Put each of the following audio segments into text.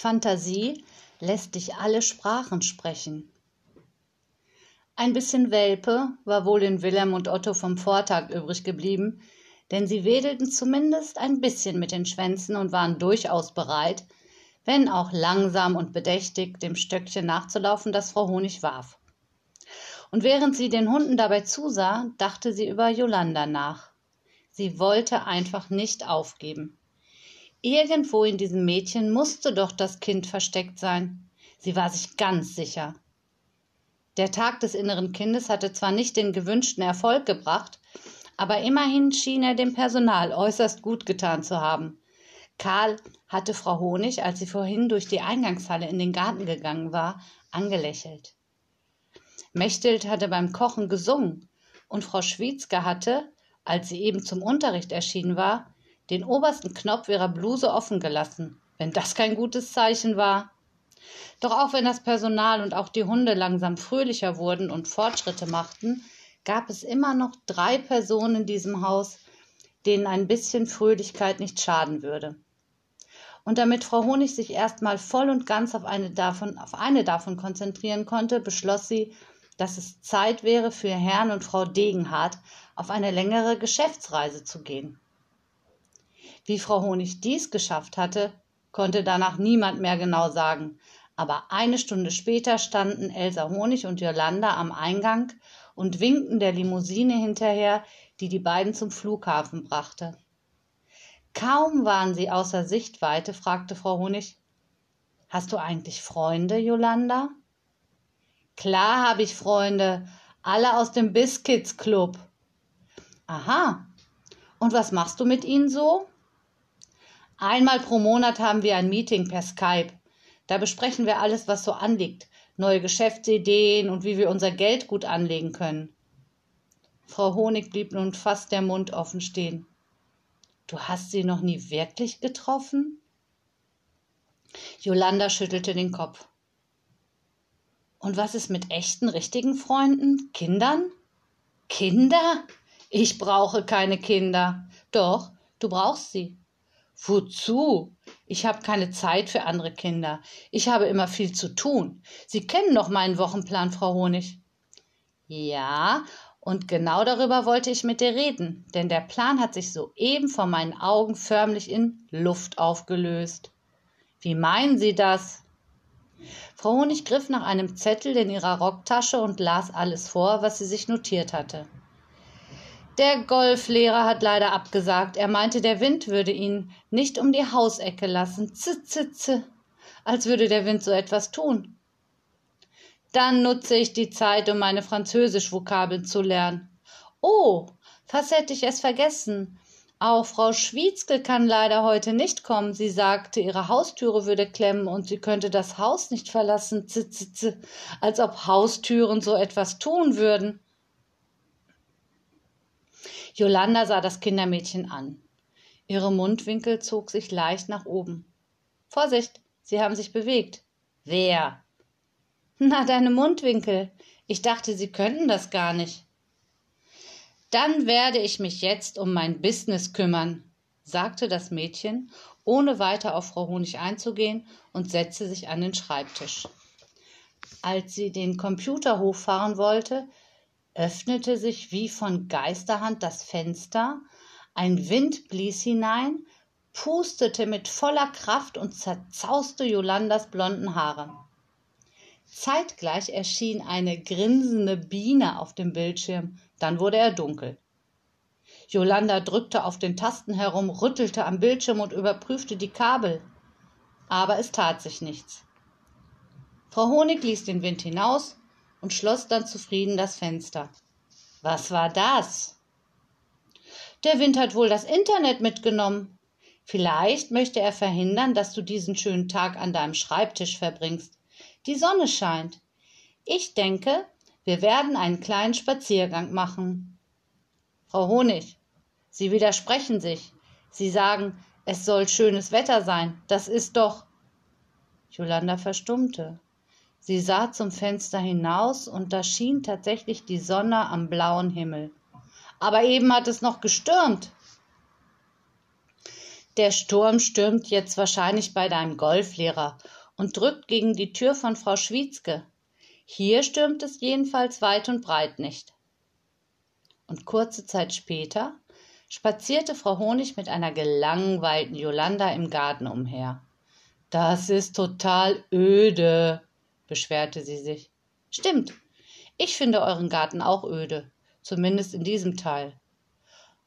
Fantasie lässt dich alle Sprachen sprechen. Ein bisschen Welpe war wohl in Wilhelm und Otto vom Vortag übrig geblieben, denn sie wedelten zumindest ein bisschen mit den Schwänzen und waren durchaus bereit, wenn auch langsam und bedächtig, dem Stöckchen nachzulaufen, das Frau Honig warf. Und während sie den Hunden dabei zusah, dachte sie über Jolanda nach. Sie wollte einfach nicht aufgeben. Irgendwo in diesem Mädchen musste doch das Kind versteckt sein. Sie war sich ganz sicher. Der Tag des inneren Kindes hatte zwar nicht den gewünschten Erfolg gebracht, aber immerhin schien er dem Personal äußerst gut getan zu haben. Karl hatte Frau Honig, als sie vorhin durch die Eingangshalle in den Garten gegangen war, angelächelt. Mechthild hatte beim Kochen gesungen und Frau Schwietzke hatte, als sie eben zum Unterricht erschienen war, den obersten Knopf ihrer Bluse offen gelassen, wenn das kein gutes Zeichen war. Doch auch wenn das Personal und auch die Hunde langsam fröhlicher wurden und Fortschritte machten, gab es immer noch drei Personen in diesem Haus, denen ein bisschen Fröhlichkeit nicht schaden würde. Und damit Frau Honig sich erstmal voll und ganz auf eine davon, auf eine davon konzentrieren konnte, beschloss sie, dass es Zeit wäre für Herrn und Frau Degenhardt auf eine längere Geschäftsreise zu gehen. Wie Frau Honig dies geschafft hatte, konnte danach niemand mehr genau sagen, aber eine Stunde später standen Elsa Honig und Jolanda am Eingang und winkten der Limousine hinterher, die die beiden zum Flughafen brachte. Kaum waren sie außer Sichtweite, fragte Frau Honig Hast du eigentlich Freunde, Jolanda? Klar habe ich Freunde, alle aus dem Biscuits Club. Aha. Und was machst du mit ihnen so? Einmal pro Monat haben wir ein Meeting per Skype. Da besprechen wir alles, was so anliegt, neue Geschäftsideen und wie wir unser Geld gut anlegen können. Frau Honig blieb nun fast der Mund offen stehen. Du hast sie noch nie wirklich getroffen? Jolanda schüttelte den Kopf. Und was ist mit echten, richtigen Freunden? Kindern? Kinder? Ich brauche keine Kinder. Doch, du brauchst sie. Wozu? Ich habe keine Zeit für andere Kinder. Ich habe immer viel zu tun. Sie kennen doch meinen Wochenplan, Frau Honig. Ja, und genau darüber wollte ich mit dir reden, denn der Plan hat sich soeben vor meinen Augen förmlich in Luft aufgelöst. Wie meinen Sie das? Frau Honig griff nach einem Zettel in ihrer Rocktasche und las alles vor, was sie sich notiert hatte. Der Golflehrer hat leider abgesagt. Er meinte, der Wind würde ihn nicht um die Hausecke lassen. Z. Als würde der Wind so etwas tun. Dann nutze ich die Zeit, um meine Französisch-Vokabeln zu lernen. Oh, fast hätte ich es vergessen. Auch Frau Schwietzke kann leider heute nicht kommen. Sie sagte, ihre Haustüre würde klemmen und sie könnte das Haus nicht verlassen. Z. Als ob Haustüren so etwas tun würden. Jolanda sah das Kindermädchen an. Ihre Mundwinkel zog sich leicht nach oben. Vorsicht, sie haben sich bewegt. Wer? Na, deine Mundwinkel. Ich dachte, sie könnten das gar nicht. Dann werde ich mich jetzt um mein Business kümmern, sagte das Mädchen, ohne weiter auf Frau Honig einzugehen und setzte sich an den Schreibtisch. Als sie den Computer hochfahren wollte, öffnete sich wie von Geisterhand das Fenster, ein Wind blies hinein, pustete mit voller Kraft und zerzauste Jolandas blonden Haare. Zeitgleich erschien eine grinsende Biene auf dem Bildschirm, dann wurde er dunkel. Jolanda drückte auf den Tasten herum, rüttelte am Bildschirm und überprüfte die Kabel. Aber es tat sich nichts. Frau Honig ließ den Wind hinaus und schloss dann zufrieden das Fenster. Was war das? Der Wind hat wohl das Internet mitgenommen. Vielleicht möchte er verhindern, dass du diesen schönen Tag an deinem Schreibtisch verbringst. Die Sonne scheint. Ich denke, wir werden einen kleinen Spaziergang machen. Frau Honig, Sie widersprechen sich. Sie sagen, es soll schönes Wetter sein. Das ist doch. Jolanda verstummte. Sie sah zum Fenster hinaus und da schien tatsächlich die Sonne am blauen Himmel. Aber eben hat es noch gestürmt. Der Sturm stürmt jetzt wahrscheinlich bei deinem Golflehrer und drückt gegen die Tür von Frau Schwietzke. Hier stürmt es jedenfalls weit und breit nicht. Und kurze Zeit später spazierte Frau Honig mit einer gelangweilten Jolanda im Garten umher. Das ist total öde, beschwerte sie sich. Stimmt, ich finde euren Garten auch öde, zumindest in diesem Teil.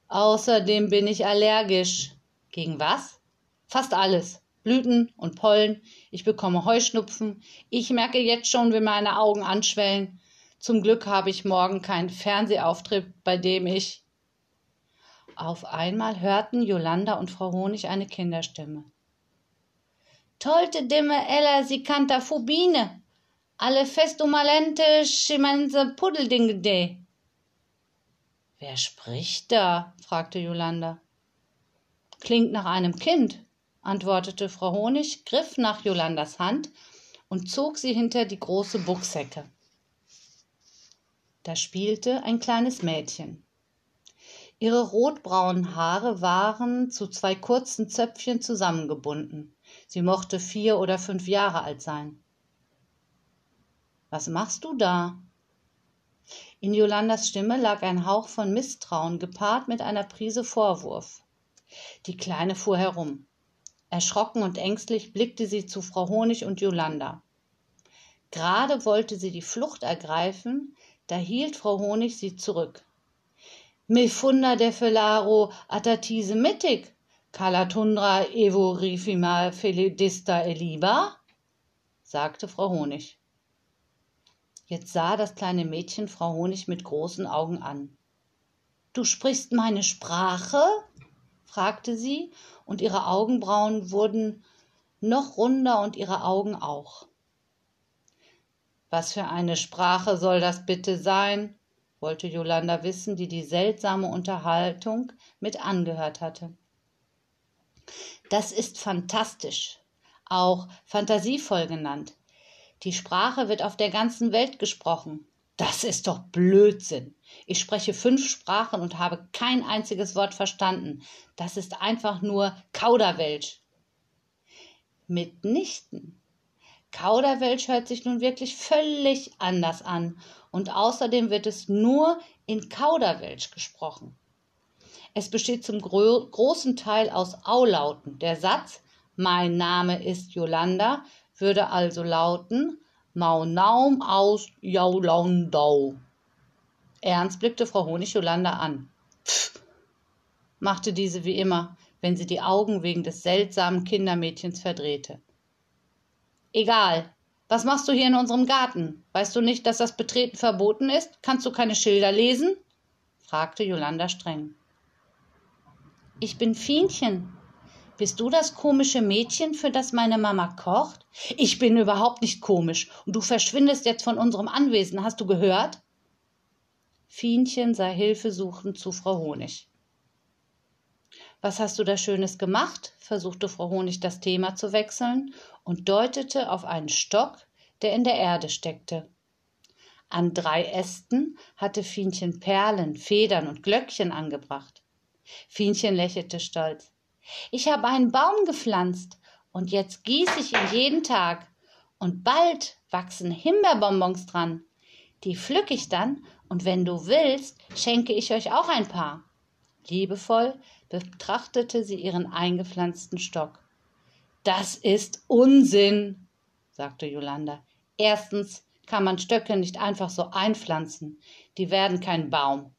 Außerdem bin ich allergisch. Gegen was? Fast alles. Blüten und Pollen. Ich bekomme Heuschnupfen. Ich merke jetzt schon, wie meine Augen anschwellen. Zum Glück habe ich morgen keinen Fernsehauftritt, bei dem ich. Auf einmal hörten Jolanda und Frau Honig eine Kinderstimme. Tolte dimme ella si canta fubine. Alle festumalente schimense puddeldingede. Wer spricht da? fragte Jolanda. Klingt nach einem Kind, antwortete Frau Honig, griff nach Jolandas Hand und zog sie hinter die große Buchshecke. Da spielte ein kleines Mädchen. Ihre rotbraunen Haare waren zu zwei kurzen Zöpfchen zusammengebunden. Sie mochte vier oder fünf Jahre alt sein. Was machst du da? In Jolandas Stimme lag ein Hauch von Misstrauen gepaart mit einer Prise Vorwurf. Die Kleine fuhr herum. Erschrocken und ängstlich blickte sie zu Frau Honig und Jolanda. Gerade wollte sie die Flucht ergreifen, da hielt Frau Honig sie zurück. Me funda de felaro atatise mittig, calatundra evo rifima felidista eliba, sagte Frau Honig. Jetzt sah das kleine Mädchen Frau Honig mit großen Augen an. Du sprichst meine Sprache? fragte sie, und ihre Augenbrauen wurden noch runder und ihre Augen auch. Was für eine Sprache soll das bitte sein? wollte Jolanda wissen, die die seltsame Unterhaltung mit angehört hatte. Das ist fantastisch, auch fantasievoll genannt. Die Sprache wird auf der ganzen Welt gesprochen. Das ist doch Blödsinn. Ich spreche fünf Sprachen und habe kein einziges Wort verstanden. Das ist einfach nur Kauderwelsch. Mitnichten. Kauderwelsch hört sich nun wirklich völlig anders an und außerdem wird es nur in Kauderwelsch gesprochen. Es besteht zum gro großen Teil aus Aulauten. Der Satz Mein Name ist Jolanda würde also lauten Maunaum aus Jaulandau. Ernst blickte Frau Honig Jolanda an. Pff, machte diese wie immer, wenn sie die Augen wegen des seltsamen Kindermädchens verdrehte. Egal. Was machst du hier in unserem Garten? Weißt du nicht, dass das Betreten verboten ist? Kannst du keine Schilder lesen? fragte Jolanda streng. Ich bin Fienchen. Bist du das komische Mädchen, für das meine Mama kocht? Ich bin überhaupt nicht komisch und du verschwindest jetzt von unserem Anwesen, hast du gehört? Fienchen sah hilfesuchend zu Frau Honig. Was hast du da Schönes gemacht? versuchte Frau Honig das Thema zu wechseln und deutete auf einen Stock, der in der Erde steckte. An drei Ästen hatte Fienchen Perlen, Federn und Glöckchen angebracht. Fienchen lächelte stolz. Ich habe einen Baum gepflanzt und jetzt gieße ich ihn jeden Tag und bald wachsen Himbeerbonbons dran. Die pflück ich dann und wenn du willst, schenke ich euch auch ein paar. Liebevoll betrachtete sie ihren eingepflanzten Stock. Das ist Unsinn, sagte Jolanda. Erstens kann man Stöcke nicht einfach so einpflanzen. Die werden kein Baum.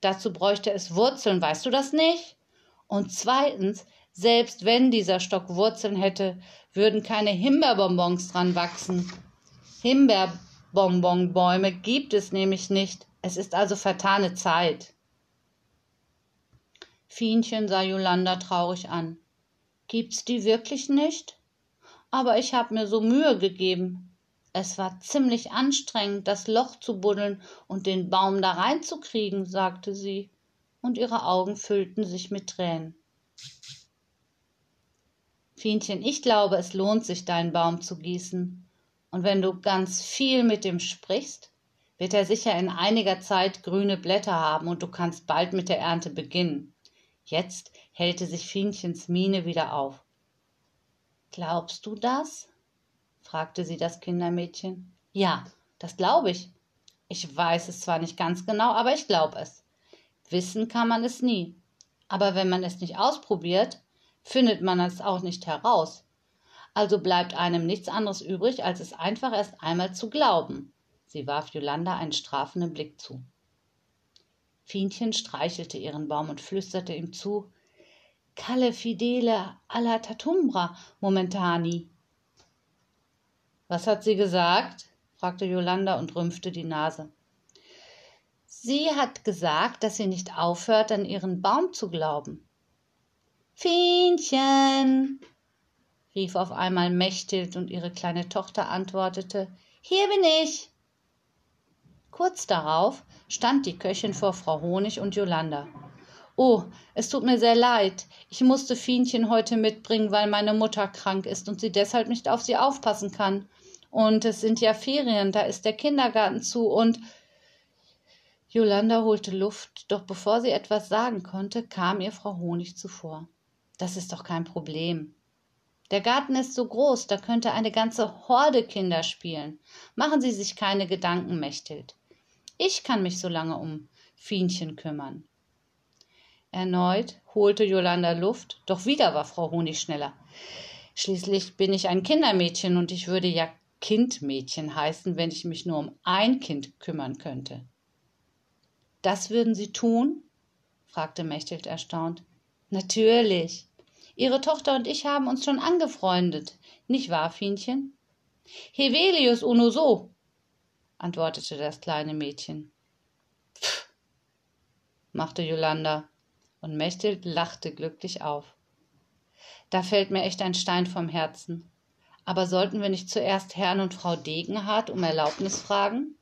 Dazu bräuchte es Wurzeln, weißt du das nicht? Und zweitens, selbst wenn dieser Stock Wurzeln hätte, würden keine Himbeerbonbons dran wachsen. Himbeerbonbonbäume gibt es nämlich nicht. Es ist also vertane Zeit. Fienchen sah Jolanda traurig an. Gibt's die wirklich nicht? Aber ich hab mir so Mühe gegeben. Es war ziemlich anstrengend, das Loch zu buddeln und den Baum da reinzukriegen, sagte sie, und ihre Augen füllten sich mit Tränen. Fienchen, ich glaube, es lohnt sich, deinen Baum zu gießen. Und wenn du ganz viel mit ihm sprichst, wird er sicher in einiger Zeit grüne Blätter haben und du kannst bald mit der Ernte beginnen. Jetzt hellte sich Fienchens Miene wieder auf. Glaubst du das? fragte sie das Kindermädchen. Ja, das glaube ich. Ich weiß es zwar nicht ganz genau, aber ich glaube es. Wissen kann man es nie. Aber wenn man es nicht ausprobiert, findet man es auch nicht heraus. Also bleibt einem nichts anderes übrig, als es einfach erst einmal zu glauben. Sie warf Jolanda einen strafenden Blick zu. Fienchen streichelte ihren Baum und flüsterte ihm zu Calle fidele alla tatumbra momentani. Was hat sie gesagt? fragte Jolanda und rümpfte die Nase. Sie hat gesagt, dass sie nicht aufhört, an ihren Baum zu glauben. Fienchen, rief auf einmal Mechthild und ihre kleine Tochter antwortete, hier bin ich. Kurz darauf stand die Köchin vor Frau Honig und Jolanda. Oh, es tut mir sehr leid. Ich musste Fienchen heute mitbringen, weil meine Mutter krank ist und sie deshalb nicht auf sie aufpassen kann. Und es sind ja Ferien, da ist der Kindergarten zu und Jolanda holte Luft, doch bevor sie etwas sagen konnte, kam ihr Frau Honig zuvor. Das ist doch kein Problem. Der Garten ist so groß, da könnte eine ganze Horde Kinder spielen. Machen Sie sich keine Gedanken, Mechthild. Ich kann mich so lange um Fienchen kümmern. Erneut holte Jolanda Luft, doch wieder war Frau Honig schneller. Schließlich bin ich ein Kindermädchen und ich würde ja Kindmädchen heißen, wenn ich mich nur um ein Kind kümmern könnte. Das würden Sie tun? fragte Mechthild erstaunt. Natürlich. Ihre Tochter und ich haben uns schon angefreundet, nicht wahr, Fienchen? Hevelius uno so, antwortete das kleine Mädchen. Pff, machte Jolanda, und Mechthild lachte glücklich auf. Da fällt mir echt ein Stein vom Herzen. Aber sollten wir nicht zuerst Herrn und Frau Degenhardt um Erlaubnis fragen?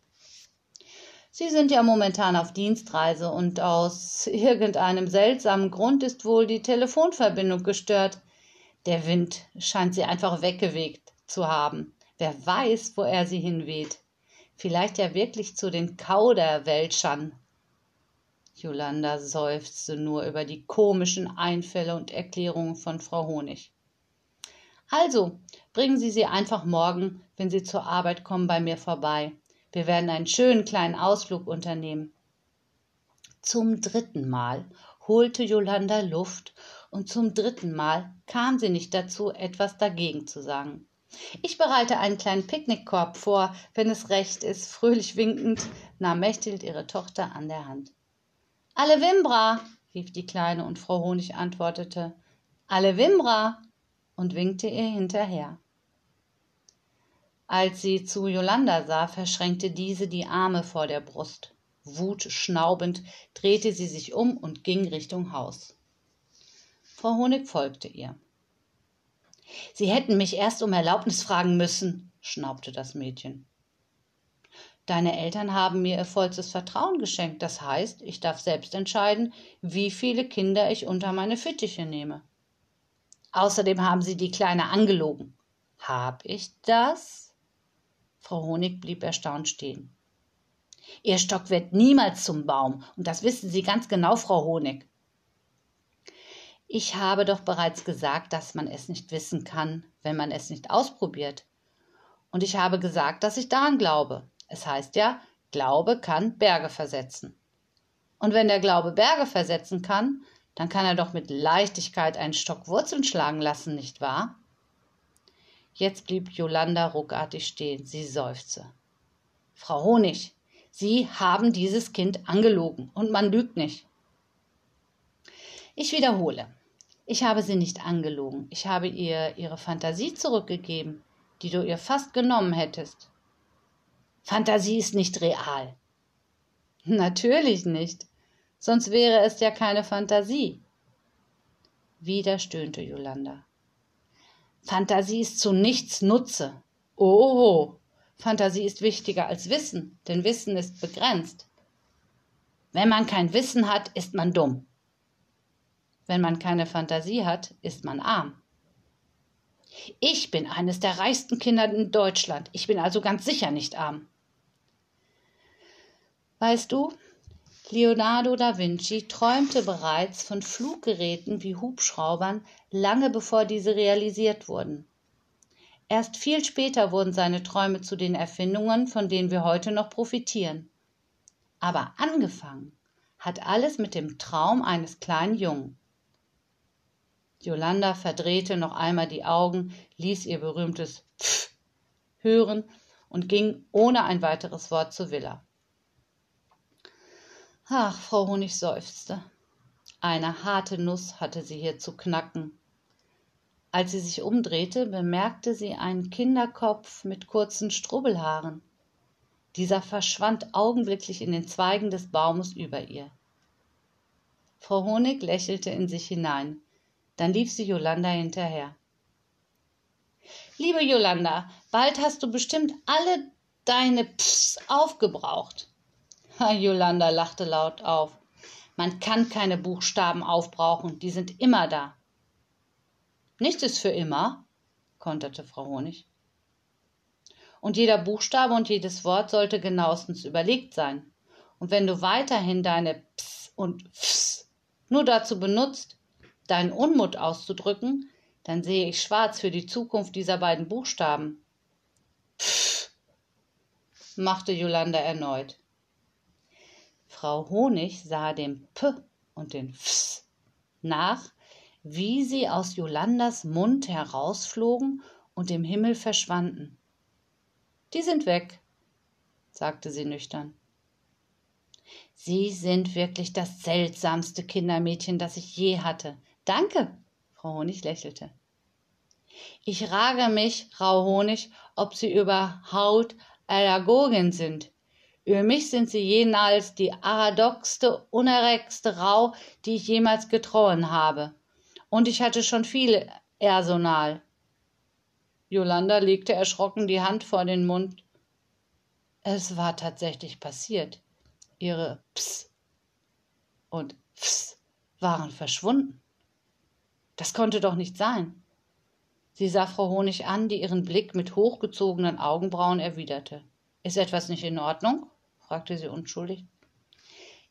Sie sind ja momentan auf Dienstreise und aus irgendeinem seltsamen Grund ist wohl die Telefonverbindung gestört. Der Wind scheint sie einfach weggewegt zu haben. Wer weiß, wo er sie hinweht. Vielleicht ja wirklich zu den Kauderwelschern. Jolanda seufzte nur über die komischen Einfälle und Erklärungen von Frau Honig. Also, bringen Sie sie einfach morgen, wenn Sie zur Arbeit kommen, bei mir vorbei. Wir werden einen schönen kleinen Ausflug unternehmen. Zum dritten Mal holte Jolanda Luft und zum dritten Mal kam sie nicht dazu, etwas dagegen zu sagen. Ich bereite einen kleinen Picknickkorb vor, wenn es recht ist. Fröhlich winkend nahm Mechthild ihre Tochter an der Hand. Alle Wimbra, rief die Kleine und Frau Honig antwortete. Alle Wimbra und winkte ihr hinterher. Als sie zu Jolanda sah, verschränkte diese die Arme vor der Brust. Wutschnaubend drehte sie sich um und ging Richtung Haus. Frau Honig folgte ihr. Sie hätten mich erst um Erlaubnis fragen müssen, schnaubte das Mädchen. Deine Eltern haben mir ihr vollstes Vertrauen geschenkt, das heißt, ich darf selbst entscheiden, wie viele Kinder ich unter meine Fittiche nehme. Außerdem haben sie die Kleine angelogen. Hab ich das? Frau Honig blieb erstaunt stehen. Ihr Stock wird niemals zum Baum, und das wissen Sie ganz genau, Frau Honig. Ich habe doch bereits gesagt, dass man es nicht wissen kann, wenn man es nicht ausprobiert. Und ich habe gesagt, dass ich daran glaube. Es heißt ja, Glaube kann Berge versetzen. Und wenn der Glaube Berge versetzen kann, dann kann er doch mit Leichtigkeit einen Stock Wurzeln schlagen lassen, nicht wahr? Jetzt blieb Jolanda ruckartig stehen. Sie seufzte. Frau Honig, Sie haben dieses Kind angelogen und man lügt nicht. Ich wiederhole. Ich habe sie nicht angelogen. Ich habe ihr ihre Fantasie zurückgegeben, die du ihr fast genommen hättest. Fantasie ist nicht real. Natürlich nicht. Sonst wäre es ja keine Fantasie. Wieder stöhnte Jolanda. Fantasie ist zu nichts Nutze. Oh, Fantasie ist wichtiger als Wissen, denn Wissen ist begrenzt. Wenn man kein Wissen hat, ist man dumm. Wenn man keine Fantasie hat, ist man arm. Ich bin eines der reichsten Kinder in Deutschland. Ich bin also ganz sicher nicht arm. Weißt du, Leonardo da Vinci träumte bereits von Fluggeräten wie Hubschraubern lange bevor diese realisiert wurden. Erst viel später wurden seine Träume zu den Erfindungen, von denen wir heute noch profitieren. Aber angefangen hat alles mit dem Traum eines kleinen Jungen. Jolanda verdrehte noch einmal die Augen, ließ ihr berühmtes Pfff hören und ging ohne ein weiteres Wort zur Villa. Ach, Frau Honig seufzte. Eine harte Nuss hatte sie hier zu knacken. Als sie sich umdrehte, bemerkte sie einen Kinderkopf mit kurzen Strubbelhaaren. Dieser verschwand augenblicklich in den Zweigen des Baumes über ihr. Frau Honig lächelte in sich hinein. Dann lief sie Jolanda hinterher. Liebe Jolanda, bald hast du bestimmt alle deine Pfs aufgebraucht. Jolanda lachte laut auf. Man kann keine Buchstaben aufbrauchen, die sind immer da. Nichts ist für immer, konterte Frau Honig. Und jeder Buchstabe und jedes Wort sollte genauestens überlegt sein. Und wenn du weiterhin deine Ps und Fs nur dazu benutzt, deinen Unmut auszudrücken, dann sehe ich schwarz für die Zukunft dieser beiden Buchstaben. Pff, machte Jolanda erneut. Frau Honig sah dem P und den Fs nach, wie sie aus Jolandas Mund herausflogen und im Himmel verschwanden. Die sind weg, sagte sie nüchtern. Sie sind wirklich das seltsamste Kindermädchen, das ich je hatte. Danke, Frau Honig lächelte. Ich frage mich, Frau Honig, ob Sie überhaupt Allergogin sind. Über mich sind sie jenals die paradoxste, unerregste Rau, die ich jemals getroffen habe. Und ich hatte schon viel Personal. Jolanda legte erschrocken die Hand vor den Mund. Es war tatsächlich passiert. Ihre Ps und Fs waren verschwunden. Das konnte doch nicht sein. Sie sah Frau Honig an, die ihren Blick mit hochgezogenen Augenbrauen erwiderte. Ist etwas nicht in Ordnung? Fragte sie unschuldig.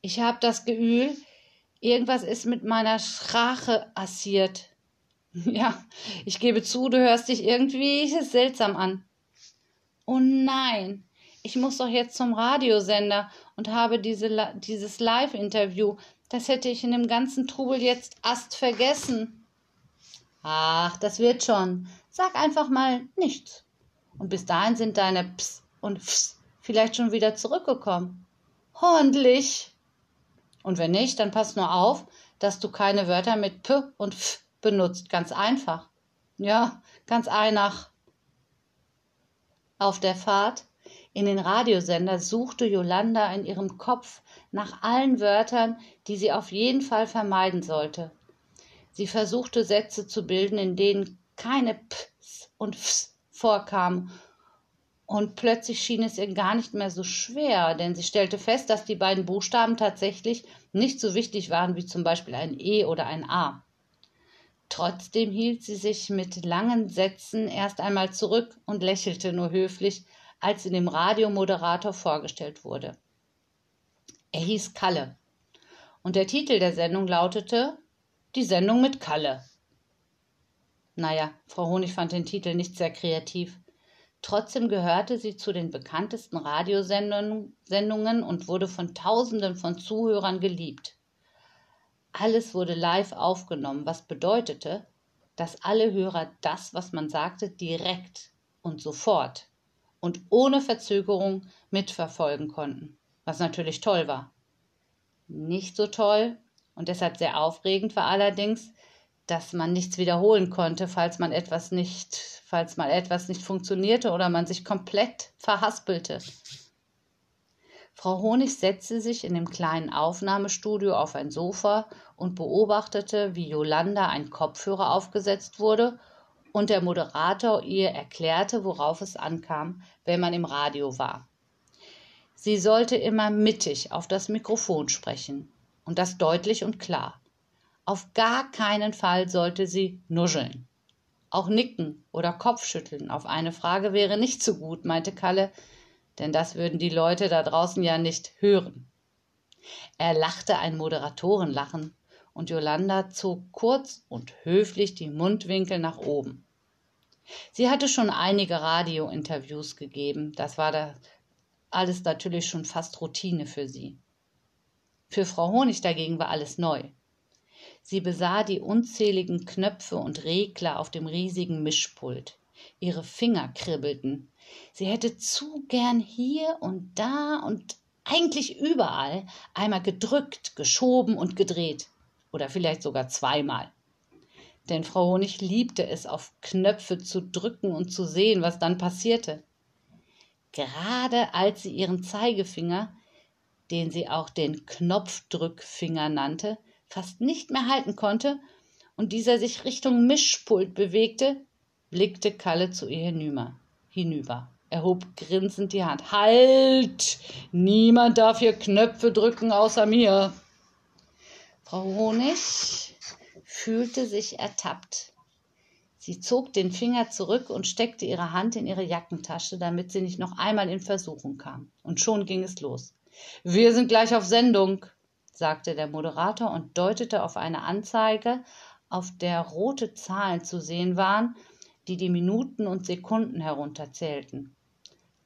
Ich habe das Gefühl, irgendwas ist mit meiner Sprache passiert. Ja, ich gebe zu, du hörst dich irgendwie seltsam an. Oh nein, ich muss doch jetzt zum Radiosender und habe diese, dieses Live-Interview. Das hätte ich in dem ganzen Trubel jetzt ast vergessen. Ach, das wird schon. Sag einfach mal nichts. Und bis dahin sind deine Ps und Fs vielleicht schon wieder zurückgekommen. Ordentlich. Und wenn nicht, dann pass nur auf, dass du keine Wörter mit P und F benutzt. Ganz einfach. Ja, ganz einfach. Auf der Fahrt in den Radiosender suchte Jolanda in ihrem Kopf nach allen Wörtern, die sie auf jeden Fall vermeiden sollte. Sie versuchte Sätze zu bilden, in denen keine Ps und Fs vorkamen und plötzlich schien es ihr gar nicht mehr so schwer, denn sie stellte fest, dass die beiden Buchstaben tatsächlich nicht so wichtig waren wie zum Beispiel ein E oder ein A. Trotzdem hielt sie sich mit langen Sätzen erst einmal zurück und lächelte nur höflich, als sie dem Radiomoderator vorgestellt wurde. Er hieß Kalle. Und der Titel der Sendung lautete Die Sendung mit Kalle. Naja, Frau Honig fand den Titel nicht sehr kreativ. Trotzdem gehörte sie zu den bekanntesten Radiosendungen und wurde von Tausenden von Zuhörern geliebt. Alles wurde live aufgenommen, was bedeutete, dass alle Hörer das, was man sagte, direkt und sofort und ohne Verzögerung mitverfolgen konnten, was natürlich toll war. Nicht so toll und deshalb sehr aufregend war allerdings, dass man nichts wiederholen konnte, falls man etwas nicht, falls mal etwas nicht funktionierte oder man sich komplett verhaspelte. Frau Honig setzte sich in dem kleinen Aufnahmestudio auf ein Sofa und beobachtete, wie Jolanda ein Kopfhörer aufgesetzt wurde und der Moderator ihr erklärte, worauf es ankam, wenn man im Radio war. Sie sollte immer mittig auf das Mikrofon sprechen und das deutlich und klar. Auf gar keinen Fall sollte sie nuscheln. Auch nicken oder Kopfschütteln auf eine Frage wäre nicht so gut, meinte Kalle, denn das würden die Leute da draußen ja nicht hören. Er lachte ein Moderatorenlachen und Jolanda zog kurz und höflich die Mundwinkel nach oben. Sie hatte schon einige Radiointerviews gegeben, das war da alles natürlich schon fast Routine für sie. Für Frau Honig dagegen war alles neu. Sie besah die unzähligen Knöpfe und Regler auf dem riesigen Mischpult. Ihre Finger kribbelten. Sie hätte zu gern hier und da und eigentlich überall einmal gedrückt, geschoben und gedreht. Oder vielleicht sogar zweimal. Denn Frau Honig liebte es, auf Knöpfe zu drücken und zu sehen, was dann passierte. Gerade als sie ihren Zeigefinger, den sie auch den Knopfdrückfinger nannte, fast nicht mehr halten konnte und dieser sich Richtung Mischpult bewegte, blickte Kalle zu ihr hinüber. hinüber. Er hob grinsend die Hand. Halt! Niemand darf hier Knöpfe drücken außer mir. Frau Honig fühlte sich ertappt. Sie zog den Finger zurück und steckte ihre Hand in ihre Jackentasche, damit sie nicht noch einmal in Versuchung kam. Und schon ging es los. Wir sind gleich auf Sendung, sagte der Moderator und deutete auf eine Anzeige, auf der rote Zahlen zu sehen waren, die die Minuten und Sekunden herunterzählten.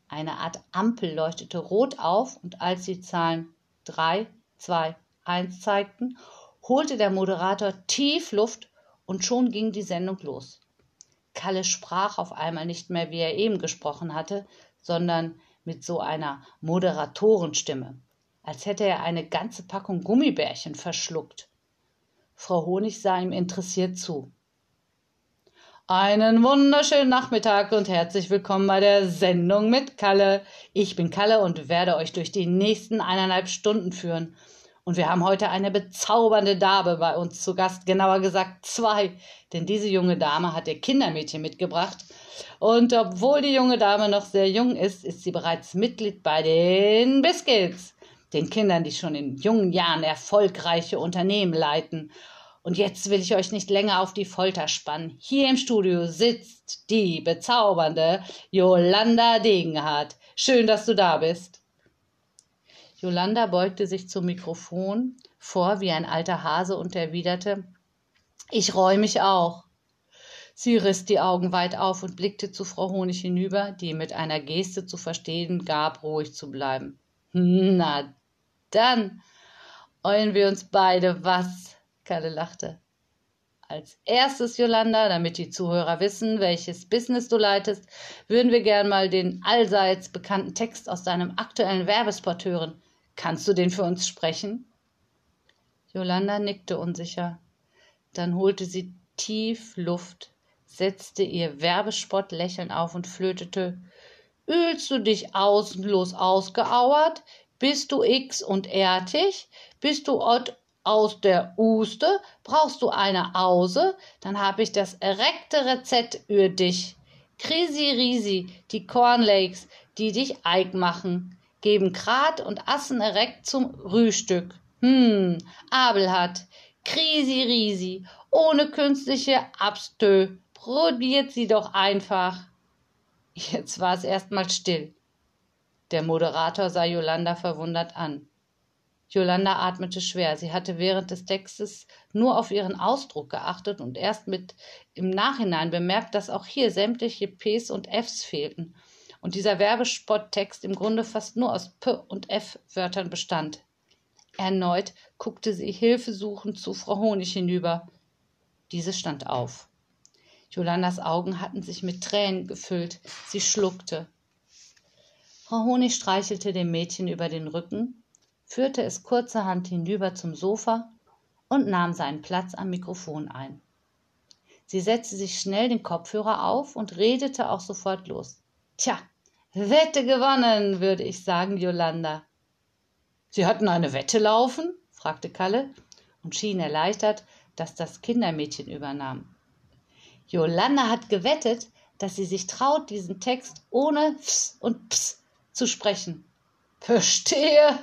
Eine Art Ampel leuchtete rot auf und als die Zahlen 3, 2, 1 zeigten, holte der Moderator tief Luft und schon ging die Sendung los. Kalle sprach auf einmal nicht mehr, wie er eben gesprochen hatte, sondern mit so einer Moderatorenstimme, als hätte er eine ganze Packung Gummibärchen verschluckt. Frau Honig sah ihm interessiert zu. Einen wunderschönen Nachmittag und herzlich willkommen bei der Sendung mit Kalle. Ich bin Kalle und werde euch durch die nächsten eineinhalb Stunden führen. Und wir haben heute eine bezaubernde Dame bei uns zu Gast, genauer gesagt zwei, denn diese junge Dame hat ihr Kindermädchen mitgebracht. Und obwohl die junge Dame noch sehr jung ist, ist sie bereits Mitglied bei den Biscuits, den Kindern, die schon in jungen Jahren erfolgreiche Unternehmen leiten. Und jetzt will ich euch nicht länger auf die Folter spannen. Hier im Studio sitzt die bezaubernde Jolanda Degenhardt. Schön, dass du da bist. Jolanda beugte sich zum Mikrofon vor wie ein alter Hase und erwiderte Ich räu mich auch. Sie riss die Augen weit auf und blickte zu Frau Honig hinüber, die mit einer Geste zu verstehen gab, ruhig zu bleiben. Na dann eulen wir uns beide was, Kalle lachte. Als erstes, Jolanda, damit die Zuhörer wissen, welches Business du leitest, würden wir gern mal den allseits bekannten Text aus deinem aktuellen Werbespot hören. Kannst du den für uns sprechen? Jolanda nickte unsicher. Dann holte sie tief Luft, setzte ihr Werbespott-Lächeln auf und flötete. Ölst du dich außenlos ausgeauert? Bist du X und ertig? Bist du Ott aus der Uste? Brauchst du eine Ause? Dann hab ich das erreckte Rezept für dich. Krisi Risi, die Cornlakes, die dich eig machen geben Grat und Assen erreckt zum Rühstück. Hm, Abel hat. Krisi Risi, ohne künstliche Abstö. Probiert sie doch einfach. Jetzt war es erstmal still. Der Moderator sah Jolanda verwundert an. Jolanda atmete schwer. Sie hatte während des Textes nur auf ihren Ausdruck geachtet und erst mit im Nachhinein bemerkt, dass auch hier sämtliche Ps und Fs fehlten und dieser Werbespottext im Grunde fast nur aus P und F-Wörtern bestand. Erneut guckte sie hilfesuchend zu Frau Honig hinüber. Diese stand auf. Jolandas Augen hatten sich mit Tränen gefüllt. Sie schluckte. Frau Honig streichelte dem Mädchen über den Rücken, führte es kurzerhand hinüber zum Sofa und nahm seinen Platz am Mikrofon ein. Sie setzte sich schnell den Kopfhörer auf und redete auch sofort los. Tja, Wette gewonnen, würde ich sagen, Jolanda. Sie hatten eine Wette laufen? fragte Kalle und schien erleichtert, dass das Kindermädchen übernahm. Jolanda hat gewettet, dass sie sich traut, diesen Text ohne Ps und Ps zu sprechen. Verstehe,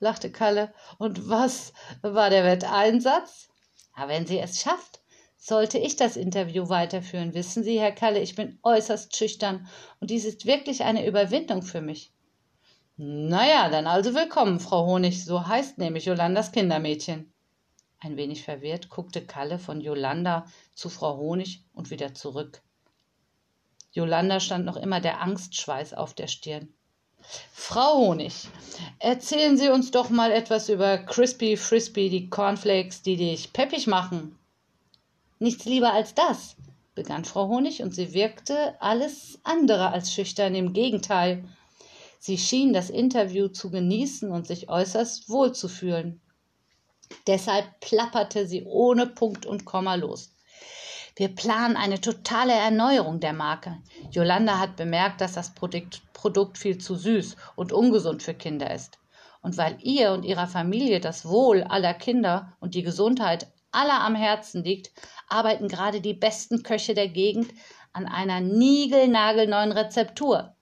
lachte Kalle. Und was war der Wetteinsatz? Na, wenn sie es schafft, sollte ich das Interview weiterführen. Wissen Sie, Herr Kalle, ich bin äußerst schüchtern und dies ist wirklich eine Überwindung für mich. Naja, dann also willkommen, Frau Honig, so heißt nämlich Jolandas Kindermädchen. Ein wenig verwirrt guckte Kalle von Jolanda zu Frau Honig und wieder zurück. Jolanda stand noch immer der Angstschweiß auf der Stirn. Frau Honig, erzählen Sie uns doch mal etwas über Crispy Frisbee, die Cornflakes, die dich peppig machen. Nichts lieber als das, begann Frau Honig, und sie wirkte alles andere als schüchtern, im Gegenteil. Sie schien das Interview zu genießen und sich äußerst wohl zu fühlen. Deshalb plapperte sie ohne Punkt und Komma los. Wir planen eine totale Erneuerung der Marke. Jolanda hat bemerkt, dass das Produkt, Produkt viel zu süß und ungesund für Kinder ist. Und weil ihr und ihrer Familie das Wohl aller Kinder und die Gesundheit aller am Herzen liegt, arbeiten gerade die besten Köche der Gegend an einer niegelnagelneuen Rezeptur.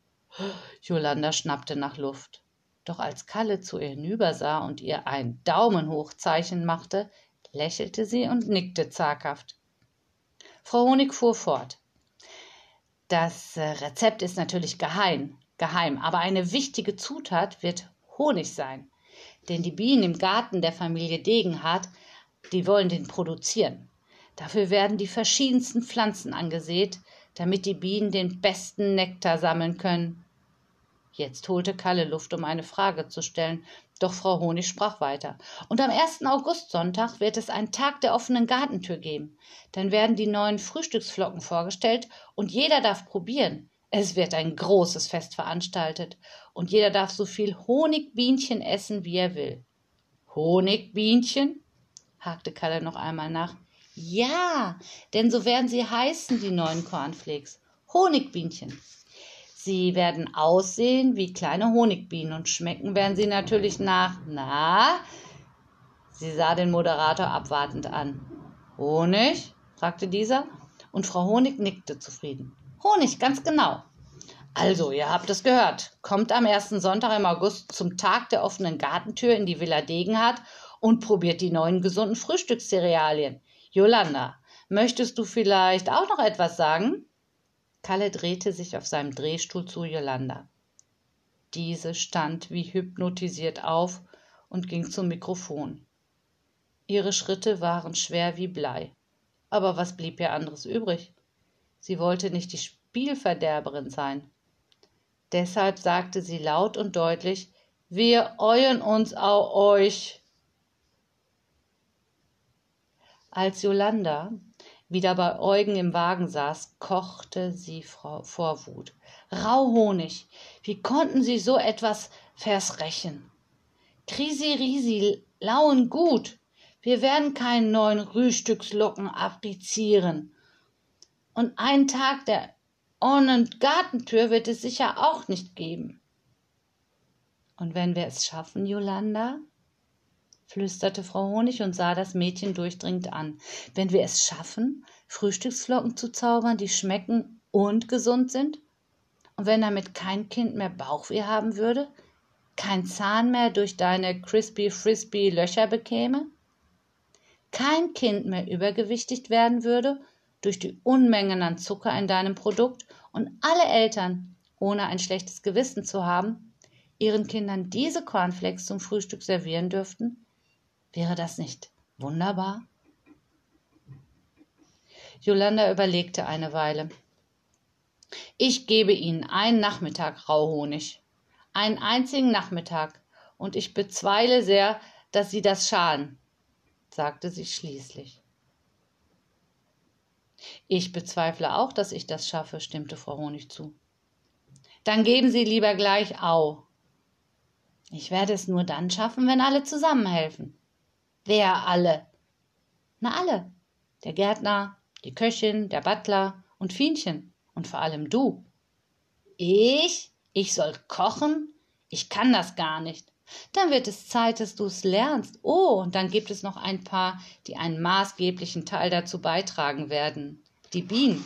Jolanda schnappte nach Luft. Doch als Kalle zu ihr hinübersah und ihr ein Daumenhochzeichen machte, lächelte sie und nickte zaghaft. Frau Honig fuhr fort. Das äh, Rezept ist natürlich geheim, geheim, aber eine wichtige Zutat wird Honig sein. Denn die Bienen im Garten der Familie Degenhardt, die wollen den produzieren. Dafür werden die verschiedensten Pflanzen angesät, damit die Bienen den besten Nektar sammeln können. Jetzt holte Kalle Luft, um eine Frage zu stellen, doch Frau Honig sprach weiter. Und am 1. Augustsonntag wird es einen Tag der offenen Gartentür geben. Dann werden die neuen Frühstücksflocken vorgestellt und jeder darf probieren. Es wird ein großes Fest veranstaltet und jeder darf so viel Honigbienchen essen, wie er will. Honigbienchen? hakte Kalle noch einmal nach. Ja, denn so werden sie heißen, die neuen Cornflakes. Honigbienchen. Sie werden aussehen wie kleine Honigbienen und schmecken werden sie natürlich nach. Na? Sie sah den Moderator abwartend an. Honig? fragte dieser, und Frau Honig nickte zufrieden. Honig, ganz genau. Also, ihr habt es gehört. Kommt am ersten Sonntag im August zum Tag der offenen Gartentür in die Villa Degenhardt und probiert die neuen gesunden Frühstückscerealien. Jolanda, möchtest du vielleicht auch noch etwas sagen? Kalle drehte sich auf seinem Drehstuhl zu Jolanda. Diese stand wie hypnotisiert auf und ging zum Mikrofon. Ihre Schritte waren schwer wie Blei. Aber was blieb ihr anderes übrig? Sie wollte nicht die Spielverderberin sein. Deshalb sagte sie laut und deutlich, wir euen uns au euch. Als Jolanda wieder bei Eugen im Wagen saß, kochte sie vor Wut. Rauhonig, wie konnten Sie so etwas versrechen? Krisi Risi, lauen gut, wir werden keinen neuen Rühstückslocken applizieren. Und einen Tag der ohne Gartentür wird es sicher auch nicht geben. Und wenn wir es schaffen, Jolanda? Flüsterte Frau Honig und sah das Mädchen durchdringend an. Wenn wir es schaffen, Frühstücksflocken zu zaubern, die schmecken und gesund sind? Und wenn damit kein Kind mehr Bauchweh haben würde? Kein Zahn mehr durch deine Crispy Frisbee Löcher bekäme? Kein Kind mehr übergewichtig werden würde durch die Unmengen an Zucker in deinem Produkt und alle Eltern, ohne ein schlechtes Gewissen zu haben, ihren Kindern diese Cornflakes zum Frühstück servieren dürften? Wäre das nicht wunderbar? Jolanda überlegte eine Weile. Ich gebe Ihnen einen Nachmittag Rauhonig. Einen einzigen Nachmittag. Und ich bezweile sehr, dass Sie das schaden, sagte sie schließlich. Ich bezweifle auch, dass ich das schaffe, stimmte Frau Honig zu. Dann geben Sie lieber gleich Au. Ich werde es nur dann schaffen, wenn alle zusammenhelfen. Wer alle? Na alle. Der Gärtner, die Köchin, der Butler und Fienchen und vor allem du. Ich? Ich soll kochen? Ich kann das gar nicht. Dann wird es Zeit, dass du es lernst. Oh, und dann gibt es noch ein paar, die einen maßgeblichen Teil dazu beitragen werden. Die Bienen.